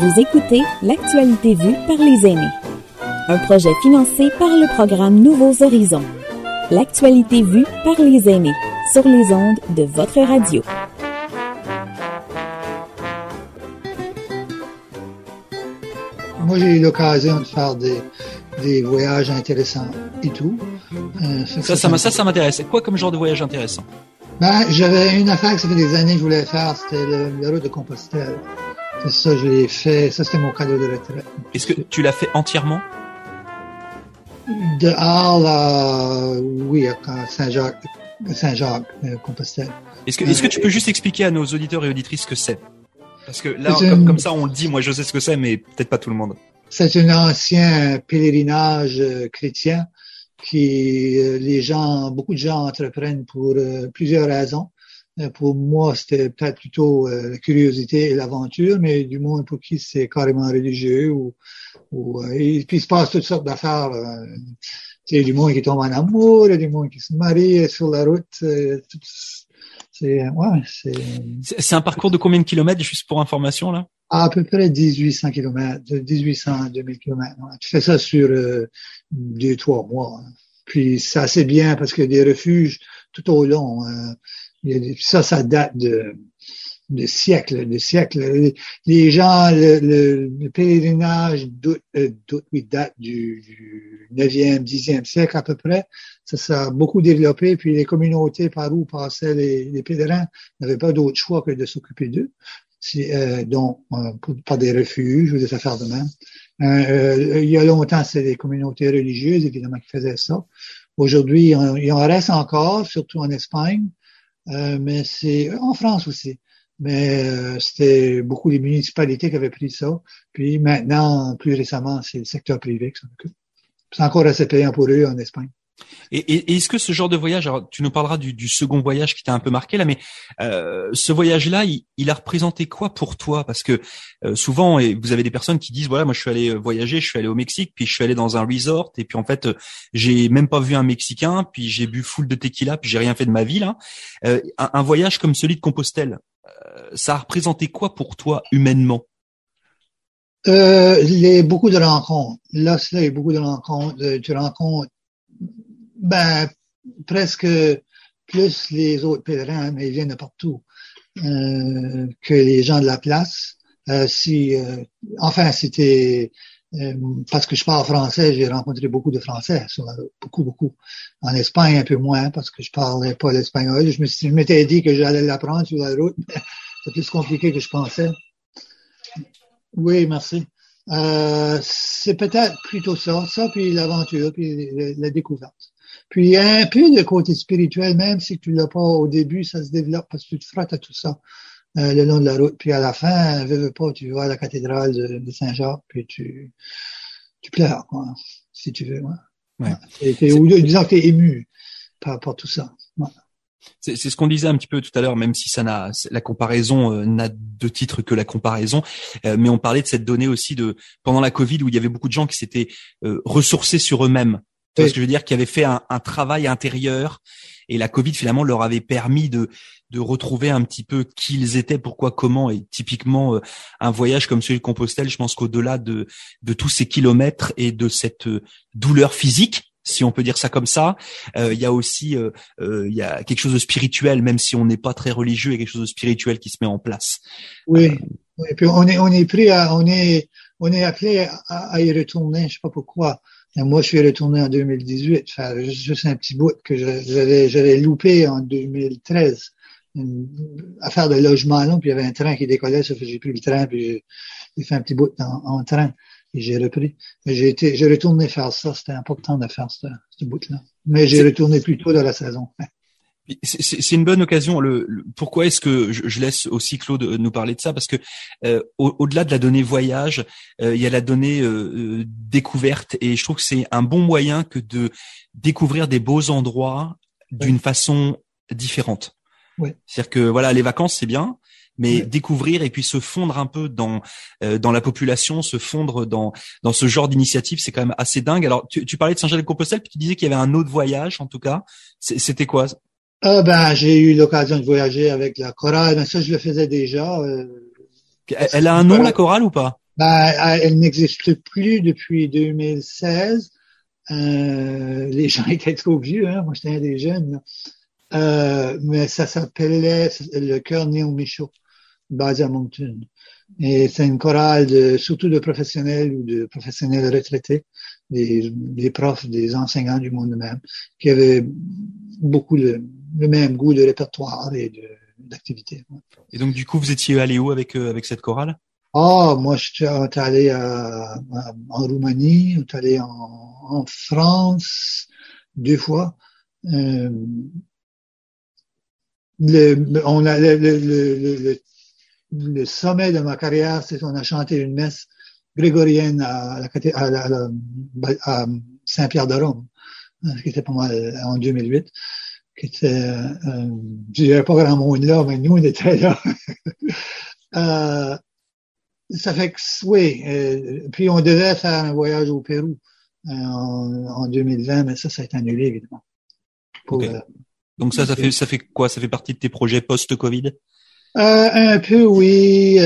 Vous écoutez L'actualité vue par les aînés. Un projet financé par le programme Nouveaux Horizons. L'actualité vue par les aînés sur les ondes de votre radio. Moi, j'ai eu l'occasion de faire des, des voyages intéressants et tout. Euh, ça, ça, ça, ça m'intéresse. Quoi comme genre de voyage intéressant? Ben, j'avais une affaire que ça fait des années que je voulais faire, c'était le, la route de Compostelle. Ça, je l'ai fait. Ça, c'était mon cadeau de retraite. Est-ce que tu l'as fait entièrement? De Arles à, oui, à Saint-Jacques, Saint-Jacques, euh, Compostelle. Est-ce que, est-ce que tu peux juste expliquer à nos auditeurs et auditrices ce que c'est? Parce que là, comme, comme, ça, on le dit, moi je sais ce que c'est, mais peut-être pas tout le monde. C'est un ancien pèlerinage euh, chrétien qui euh, les gens, beaucoup de gens entreprennent pour euh, plusieurs raisons. Pour moi, c'était peut-être plutôt la curiosité et l'aventure, mais du moins pour qui c'est carrément religieux ou, ou et puis il se passe toutes sortes d'affaires. Il y a du monde qui tombe en amour, il y a du monde qui se marie sur la route. C'est ouais, c'est. C'est un parcours de combien de kilomètres juste pour information là? À peu près 1800 km, de 1800 à 2000 km. Tu fais ça sur euh, deux, trois mois. Puis c'est assez bien parce qu'il y a des refuges tout au long. Ça, ça date de, de siècles, de siècles. Les gens, le, le, pèlerinage euh, oui, date du, du 9e, 10e siècle à peu près. Ça s'est beaucoup développé. Puis les communautés par où passaient les, les pèlerins n'avaient pas d'autre choix que de s'occuper d'eux euh, donc euh, par des refuges ou des affaires de même. Euh, il y a longtemps, c'est des communautés religieuses, évidemment, qui faisaient ça. Aujourd'hui, il en reste encore, surtout en Espagne, mais c'est en France aussi. Mais c'était beaucoup les municipalités qui avaient pris ça. Puis maintenant, plus récemment, c'est le secteur privé qui s'en occupe. C'est encore assez payant pour eux en Espagne. Et, est-ce que ce genre de voyage, alors tu nous parleras du, second voyage qui t'a un peu marqué là, mais euh, ce voyage-là, il, a représenté quoi pour toi? Parce que euh, souvent, et vous avez des personnes qui disent voilà, moi je suis allé euh, voyager, je suis allé au Mexique, puis je suis allé dans un resort, et puis en fait, j'ai même pas vu un Mexicain, puis j'ai bu full de tequila, puis j'ai rien fait de ma vie là. Un, voyage comme celui de Compostelle, ça a représenté quoi pour toi humainement? Euh, les, beaucoup de rencontres. Là, il a beaucoup de rencontres. Tu rencontres ben, presque plus les autres pèlerins, mais ils viennent de partout, euh, que les gens de la place. Euh, si, euh, enfin, c'était euh, parce que je parle français, j'ai rencontré beaucoup de Français, beaucoup, beaucoup. En Espagne, un peu moins, parce que je parlais pas l'espagnol. Je me je m'étais dit que j'allais l'apprendre sur la route. C'est plus compliqué que je pensais. Oui, merci. Euh, c'est peut-être plutôt ça, ça, puis l'aventure, puis la découverte. Puis un peu de côté spirituel, même si tu l'as pas au début, ça se développe parce que tu te frottes à tout ça euh, le long de la route. Puis à la fin, veux, veux pas, tu vas à la cathédrale de, Saint-Jacques, puis tu, tu pleures, quoi, si tu veux. Ouais. ouais. ou disons que tu es ému par, par tout ça. C'est ce qu'on disait un petit peu tout à l'heure, même si ça n'a la comparaison euh, n'a de titre que la comparaison, euh, mais on parlait de cette donnée aussi de pendant la Covid où il y avait beaucoup de gens qui s'étaient euh, ressourcés sur eux-mêmes. Tu vois ce que je veux dire, qui avaient fait un, un, travail intérieur et la Covid finalement leur avait permis de de retrouver un petit peu qui ils étaient, pourquoi, comment. Et typiquement un voyage comme celui de Compostelle, je pense qu'au-delà de de tous ces kilomètres et de cette douleur physique si on peut dire ça comme ça. Euh, il y a aussi euh, euh, il y a quelque chose de spirituel, même si on n'est pas très religieux, il y a quelque chose de spirituel qui se met en place. Oui. Et puis on est on est pris à on est on est appelé à, y retourner. Je sais pas pourquoi. Moi, je suis retourné en 2018, faire juste un petit bout que j'avais j'avais loupé en 2013 une affaire de logement là, puis il y avait un train qui décollait, ça fait j'ai pris le train, puis j'ai fait un petit bout en, en train et j'ai repris. Mais j'ai été, j'ai retourné faire ça. C'était important de faire ce, ce bout-là. Mais j'ai retourné plus tôt dans la saison. C'est une bonne occasion. Le, pourquoi est-ce que je, je, laisse aussi Claude nous parler de ça? Parce que euh, au-delà de la donnée voyage, euh, il y a la donnée euh, découverte, et je trouve que c'est un bon moyen que de découvrir des beaux endroits d'une façon différente. C'est-à-dire que voilà, les vacances c'est bien, mais découvrir et puis se fondre un peu dans euh, dans la population, se fondre dans dans ce genre d'initiative, c'est quand même assez dingue. Alors tu, tu parlais de Saint-Jacques-de-Compostelle, puis tu disais qu'il y avait un autre voyage, en tout cas. C'était quoi? Ah ben j'ai eu l'occasion de voyager avec la chorale, mais ça je le faisais déjà. Euh, elle, a un nom la chorale ou pas? Ben, elle n'existe plus depuis 2016. Euh, les gens étaient trop vieux, hein? moi j'étais un des jeunes. Euh, mais ça s'appelait le chœur Néo Michaud, basé à Moncton. Et c'est une chorale de, surtout de professionnels ou de professionnels retraités, des, des profs, des enseignants du monde même, qui avaient beaucoup le, le même goût de répertoire et d'activité. Et donc du coup, vous étiez allé où avec euh, avec cette chorale? Ah, moi, je suis allé à, en Roumanie, on est allé en, en France deux fois. Euh, le, on a le, le, le, le, sommet de ma carrière, c'est qu'on a chanté une messe grégorienne à, à, à Saint-Pierre-de-Rome, hein, qui était pas mal en 2008 qui était, euh, je dirais pas grand monde là, mais nous, on était là. euh, ça fait que, oui, euh, puis on devait faire un voyage au Pérou euh, en, en, 2020, mais ça, ça a été annulé, évidemment. Pour, euh, Donc ça, ça fait, ça fait quoi? Ça fait partie de tes projets post-Covid? un peu, oui,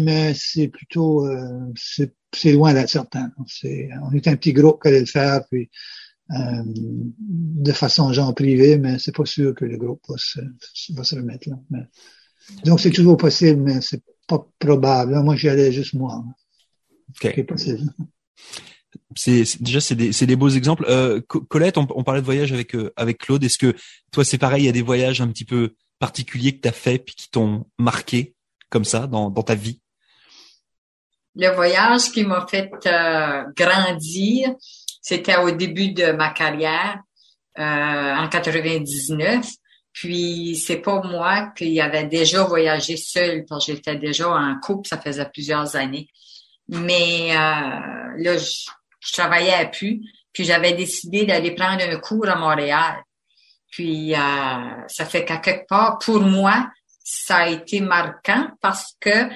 mais c'est plutôt, c'est loin d'être certain. on est un petit groupe qui allait le faire, puis euh, de façon genre privée, mais c'est pas sûr que le groupe va se, va se remettre là. Mais, donc c'est toujours possible, mais c'est pas probable. Moi, j'y allais juste moi. Okay. C'est possible. C'est déjà c'est des c'est des beaux exemples. Euh, Colette, on, on, parlait de voyage avec euh, avec Claude. Est-ce que toi c'est pareil, il y a des voyages un petit peu particuliers que tu as fait puis qui t'ont marqué comme ça dans dans ta vie? Le voyage qui m'a fait euh, grandir, c'était au début de ma carrière, euh, en 99. Puis c'est pas moi qui avait déjà voyagé seul, parce que j'étais déjà en couple, ça faisait plusieurs années. Mais euh, là, je, travaillais à plus, puis j'avais décidé d'aller prendre un cours à Montréal. Puis euh, ça fait qu'à quelque part, pour moi, ça a été marquant parce que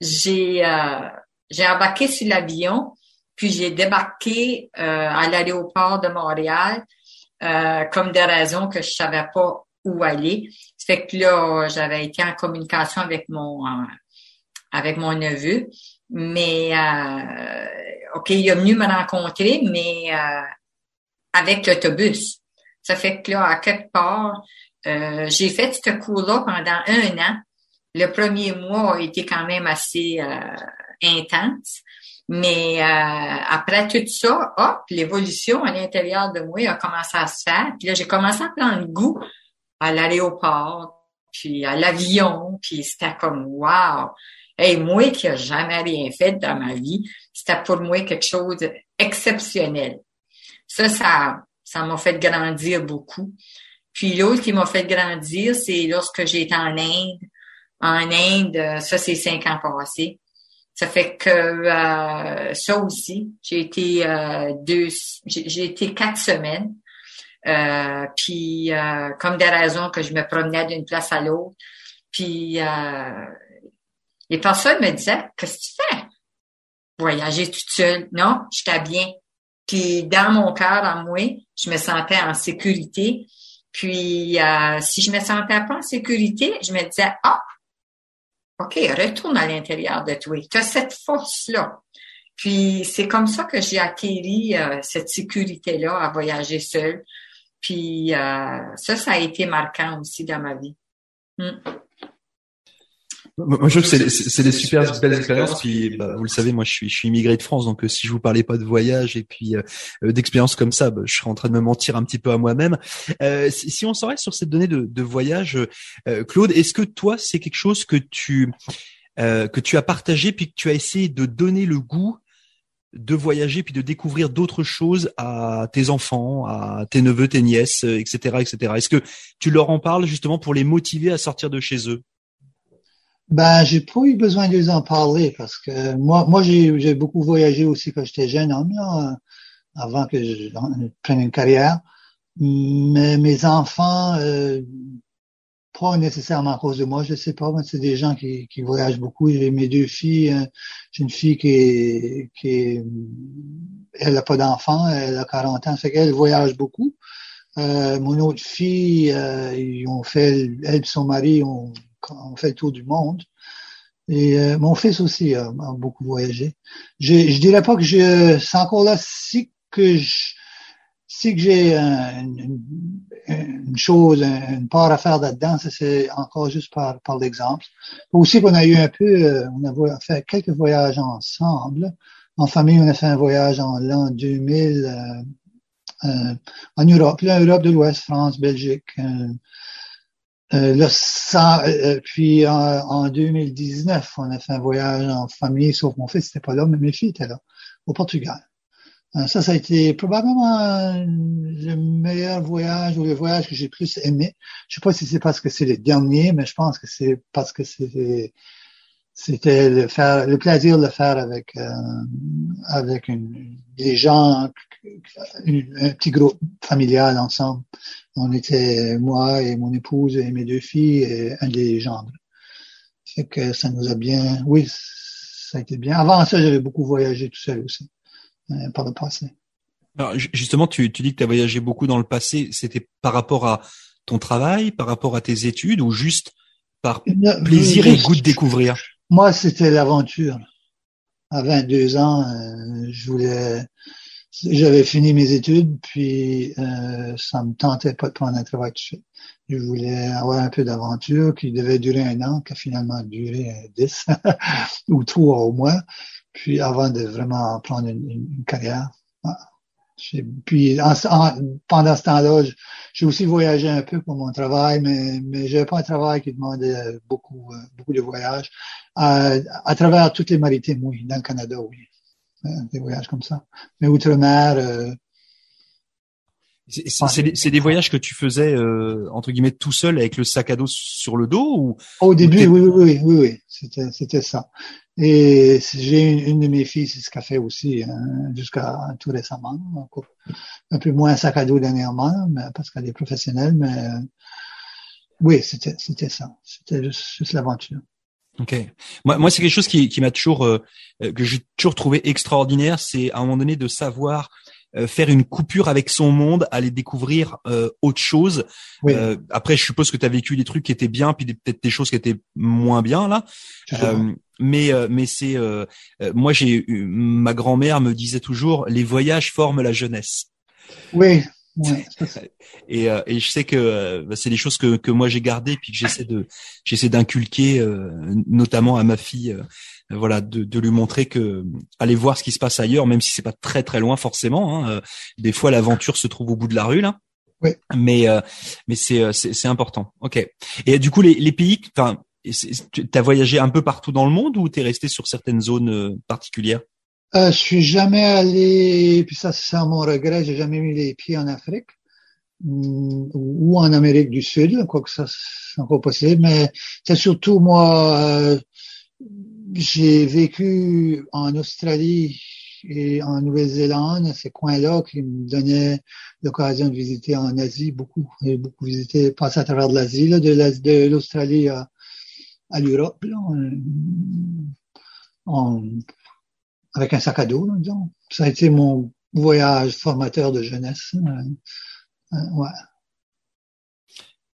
j'ai euh, j'ai embarqué sur l'avion, puis j'ai débarqué euh, à l'aéroport de Montréal euh, comme des raisons que je savais pas où aller. Ça fait que là, j'avais été en communication avec mon euh, avec mon neveu, mais euh, ok, il est venu me rencontrer, mais euh, avec l'autobus. Ça fait que là, à quelque part, j'ai fait ce cours-là pendant un an. Le premier mois a été quand même assez intense. Mais euh, après tout ça, hop, l'évolution à l'intérieur de moi a commencé à se faire. Puis là, j'ai commencé à prendre goût à l'aéroport, puis à l'avion, puis c'était comme wow. Et moi qui n'ai jamais rien fait dans ma vie, c'était pour moi quelque chose d'exceptionnel. Ça, ça, ça m'a fait grandir beaucoup. Puis l'autre qui m'a fait grandir, c'est lorsque j'étais en Inde. En Inde, ça c'est cinq ans passés. Ça fait que euh, ça aussi, j'ai été euh, deux, j'ai été quatre semaines. Euh, puis comme des raisons que je me promenais d'une place à l'autre. Puis les personnes me disaient Qu'est-ce que tu fais? Voyager toute seule? Non, j'étais bien. Puis dans mon cœur, en moi, je me sentais en sécurité. Puis si je me sentais pas en sécurité, je me disais Ah, OK, retourne à l'intérieur de toi. Tu as cette force-là. Puis c'est comme ça que j'ai acquis euh, cette sécurité-là à voyager seule. Puis euh, ça, ça a été marquant aussi dans ma vie. Hmm. Moi, je trouve que c'est des super belles expériences. Puis, bah, vous le savez, moi, je suis, je suis immigré de France, donc euh, si je vous parlais pas de voyage et puis euh, euh, d'expériences comme ça, bah, je serais en train de me mentir un petit peu à moi-même. Si, si, on s'en sur cette donnée de, de voyage, Claude, est-ce que toi, c'est quelque chose que tu que tu as partagé puis que tu as essayé de donner le goût de voyager puis de découvrir d'autres choses à tes enfants, à tes neveux, tes nièces, etc., etc. Est-ce que tu leur en parles justement pour les motiver à sortir de chez eux? Ben, j'ai pas eu besoin de les en parler parce que moi, moi j'ai beaucoup voyagé aussi quand j'étais jeune homme, là, avant que je prenne une carrière. Mais mes enfants, euh, pas nécessairement à cause de moi, je sais pas, c'est des gens qui, qui voyagent beaucoup. J'ai mes deux filles, euh, j'ai une fille qui est, qui est, elle a pas d'enfant, elle a 40 ans, fait qu'elle voyage beaucoup. Euh, mon autre fille, euh, ils ont fait, elle et son mari ont on fait le tour du monde. Et euh, mon fils aussi a, beaucoup voyagé. Je, je dirais pas que je, c'est encore là si que si que j'ai une, chose, une part à faire là-dedans, c'est encore juste par, par l'exemple. Aussi qu'on a eu un peu, euh, on a fait quelques voyages ensemble. En famille, on a fait un voyage en l'an 2000 euh, euh, en Europe, là, Europe de l'Ouest, France, Belgique. Euh, euh le, euh, puis en, 2019, on a fait un voyage en famille, sauf mon fils n'était pas là, mais mes filles étaient là, au Portugal. Euh, ça, ça a été probablement le meilleur voyage ou le voyage que j'ai plus aimé. Je sais pas si c'est parce que c'est le dernier, mais je pense que c'est parce que c'était c'était le faire le plaisir de le faire avec euh, avec une, des gens un petit groupe familial ensemble on était moi et mon épouse et mes deux filles et un des gendres fait que ça nous a bien oui ça a été bien avant ça j'avais beaucoup voyagé tout seul aussi euh, par le passé. Alors, justement, tu, tu dis que tu as voyagé beaucoup dans le passé. C'était par rapport à ton travail, par rapport à tes études ou juste par plaisir et goût de découvrir? Moi, c'était l'aventure. À 22 ans, euh, je voulais, j'avais fini mes études, puis euh, ça me tentait pas de prendre un travail tout de suite. Je voulais avoir un peu d'aventure qui devait durer un an, qui a finalement duré 10 ou trois au moins puis avant de vraiment prendre une, carrière. Puis pendant ce temps-là, j'ai aussi voyagé un peu pour mon travail, mais mais j'avais pas un travail qui demandait beaucoup euh, beaucoup de voyages à, à travers toutes les maritimes, oui, dans le Canada, oui, euh, des voyages comme ça. Mais outre-mer. Euh, c'est des, voyages que tu faisais entre guillemets tout seul avec le sac à dos sur le dos ou Au début, oui, oui, oui, oui, oui, c'était c'était ça. Et j'ai une, de mes filles, c'est ce qu'elle fait aussi, hein, jusqu'à tout récemment. Un peu moins sac à dos dernièrement, mais, parce qu'elle est professionnelle, mais oui, c'était c'était ça. C'était juste, l'aventure. Ok. Moi, moi c'est quelque chose qui, qui m'a toujours euh, que j'ai toujours trouvé extraordinaire, c'est à un moment donné de savoir euh, faire une coupure avec son monde, aller découvrir euh, autre chose. Euh, après, je suppose que tu as vécu des trucs qui étaient bien, puis peut-être des choses qui étaient moins bien là. mais mais c'est moi j'ai ma grand-mère me disait toujours les voyages forment la jeunesse. Oui. et, et je sais que bah, c'est des choses que, que moi j'ai gardées puis que j'essaie de j'essaie d'inculquer notamment à ma fille euh, voilà, de, de, lui montrer que aller voir ce qui se passe ailleurs, même si c'est pas très très loin forcément. Hein, euh, des fois, l'aventure se trouve au bout de la rue là. Mais euh, mais c'est c'est important. Ok. Et du coup, les, les pays, enfin, tu as voyagé un peu partout dans le monde ou tu es resté sur certaines zones particulières? Euh, Je suis jamais allé, puis ça c'est mon regret, j'ai jamais mis les pieds en Afrique mm, ou en Amérique du Sud, quoi que ça c'est encore possible. Mais c'est surtout moi j'ai vécu en Australie et en Nouvelle-Zélande, ces coins-là qui me donnaient l'occasion de visiter en Asie beaucoup. Beaucoup visité, passé à travers l'Asie, de l'Australie à l'Europe, avec un sac à dos, disons. Ça a été mon voyage formateur de jeunesse. Euh, euh, ouais.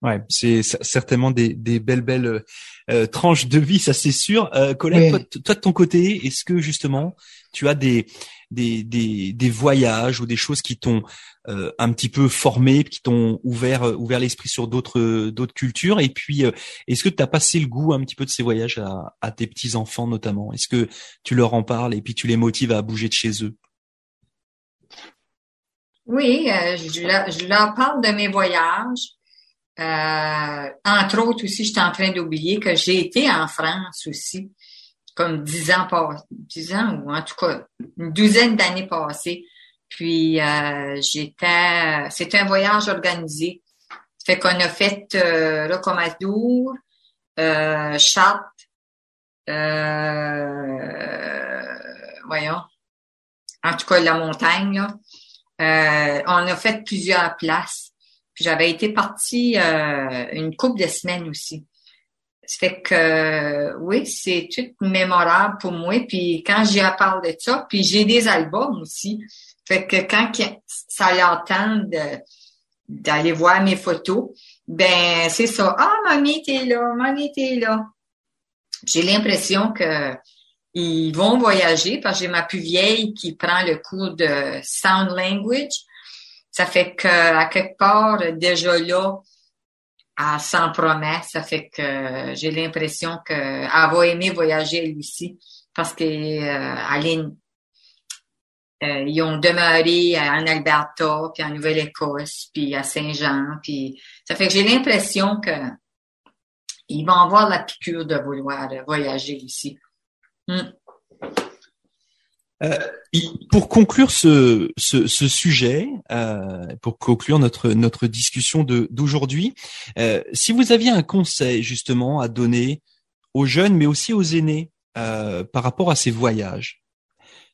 Ouais, c'est certainement des, des belles belles euh, tranches de vie, ça c'est sûr. Euh, Colette, toi, de ton côté, est-ce que justement tu as des des, des, des voyages ou des choses qui t'ont euh, un petit peu formé, qui t'ont ouvert euh, ouvert l'esprit sur d'autres d'autres cultures? Et puis, est-ce que tu as passé le goût un petit peu de ces voyages à, à tes petits enfants notamment? Est-ce que tu leur en parles et puis tu les motives à bouger de chez eux? Oui, je, leur, je leur parle de mes voyages. Euh, entre autres aussi, je suis en train d'oublier que j'ai été en France aussi, comme dix ans dix ans ou en tout cas une douzaine d'années passées. Puis euh, j'étais, c'était un voyage organisé. Fait qu'on a fait euh, Rocamadour, euh, Chartres, euh, voyons, en tout cas la montagne. Là. Euh, on a fait plusieurs places j'avais été partie euh, une couple de semaines aussi. Ça fait que oui, c'est tout mémorable pour moi. Puis quand j'y parle de ça, puis j'ai des albums aussi. Fait que quand ça leur tente d'aller voir mes photos, ben c'est ça. Ah, mamie, t'es là, mamie, t'es là. j'ai l'impression que ils vont voyager parce que j'ai ma plus vieille qui prend le cours de sound language. Ça fait que à quelque part déjà là, à sans promesse, ça fait que j'ai l'impression qu'elle va aimer voyager elle aussi parce qu'elle euh, euh, ils ont demeuré en Alberta, puis en Nouvelle-Écosse, puis à Saint-Jean, puis ça fait que j'ai l'impression que ils vont avoir la piqûre de vouloir voyager ici. Euh, pour conclure ce, ce, ce sujet, euh, pour conclure notre notre discussion d'aujourd'hui, euh, si vous aviez un conseil justement à donner aux jeunes, mais aussi aux aînés euh, par rapport à ces voyages,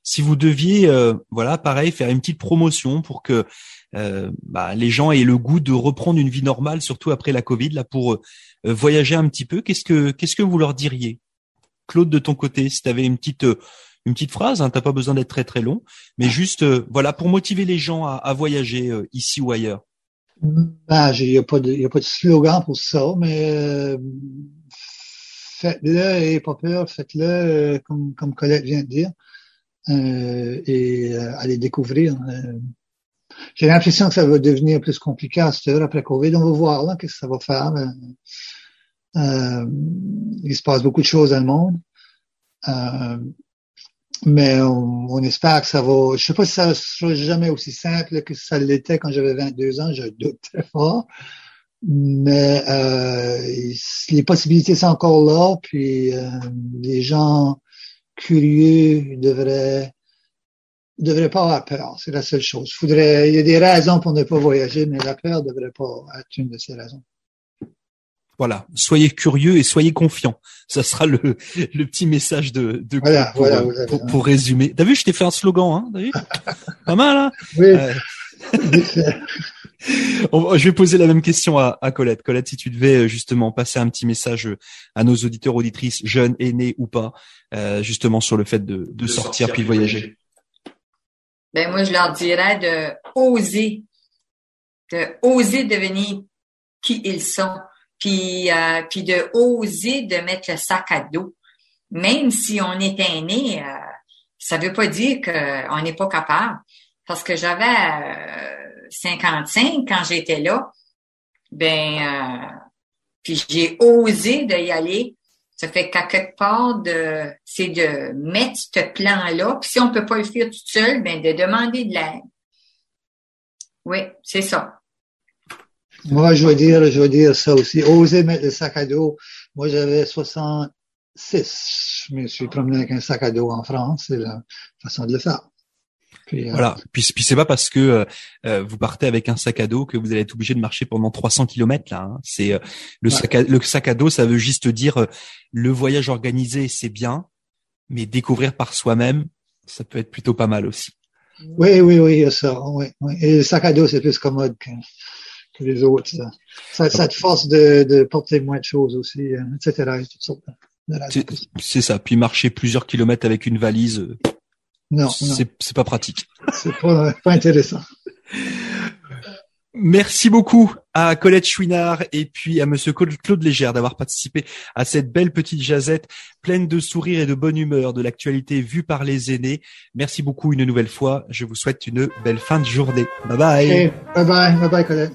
si vous deviez, euh, voilà, pareil, faire une petite promotion pour que euh, bah, les gens aient le goût de reprendre une vie normale, surtout après la Covid, là, pour voyager un petit peu, qu'est-ce que qu'est-ce que vous leur diriez, Claude, de ton côté, si tu avais une petite une petite phrase, hein, t'as pas besoin d'être très très long, mais juste voilà pour motiver les gens à, à voyager ici ou ailleurs. Ben, il n'y a pas de, y a pas de slogan pour ça, mais faites-le et pas peur, faites-le comme comme Colette vient de dire. Euh, et euh, les découvrir. Euh. J'ai l'impression que ça va devenir plus compliqué à cette heure après Covid. On va voir là qu'est-ce que ça va faire. Euh, il se passe beaucoup de choses dans le monde. Euh, mais on, on, espère que ça va. Je sais pas si ça sera jamais aussi simple que ça l'était quand j'avais 22 ans. Je doute très fort. Mais euh, les possibilités sont encore là. Puis les gens curieux devrait devrait pas avoir peur. C'est la seule chose. Faudrait, il y a des raisons pour ne pas voyager, mais la peur devrait pas être une de ces raisons. Voilà, soyez curieux et soyez confiants. Ça sera le, le petit message de, de voilà, pour, voilà, pour, pour, résumer. T'as vu, je t'ai fait un slogan, hein T'as vu Pas mal, hein Oui. Euh... je vais poser la même question à, à, Colette. Colette, si tu devais euh, justement passer un petit message euh, à nos auditeurs, auditrices, jeunes, aînés ou pas, euh, justement sur le fait de, de, sortir, puis de voyager. Ben moi, je leur dirais de oser, de oser devenir qui ils sont, puis euh, de oser de mettre le sac à dos, même si on est aîné. Euh, ça veut pas dire qu'on n'est pas capable, parce que j'avais 55 quand j'étais là, ben, euh, puis j'ai osé d'y aller. Ça fait qu'à quelque part, de, c'est de mettre ce plan-là. Puis si on peut pas le faire tout seul, ben de demander de l'aide. Oui, c'est ça. Moi, je veux dire, je veux dire ça aussi. Oser mettre le sac à dos. Moi, j'avais 66. Je me suis promené avec un sac à dos en France. C'est la façon de le faire. Puis, euh, voilà. Puis, puis c'est pas parce que euh, euh, vous partez avec un sac à dos que vous allez être obligé de marcher pendant 300 km là. Hein. C'est le sac à, le sac à dos, ça veut juste dire le voyage organisé, c'est bien, mais découvrir par soi-même, ça peut être plutôt pas mal aussi. Oui, oui, oui, ça. Oui, oui. Et le sac à dos, c'est plus commode que, que les autres. Ça, ça, te force de, de, porter moins de choses aussi, etc. C'est ça. Puis marcher plusieurs kilomètres avec une valise. Non, c'est pas pratique. C'est pas, pas intéressant. Merci beaucoup à Colette Chouinard et puis à Monsieur Claude Légère d'avoir participé à cette belle petite jazette pleine de sourires et de bonne humeur de l'actualité vue par les aînés. Merci beaucoup une nouvelle fois. Je vous souhaite une belle fin de journée. Bye bye. bye bye. Bye bye Colette.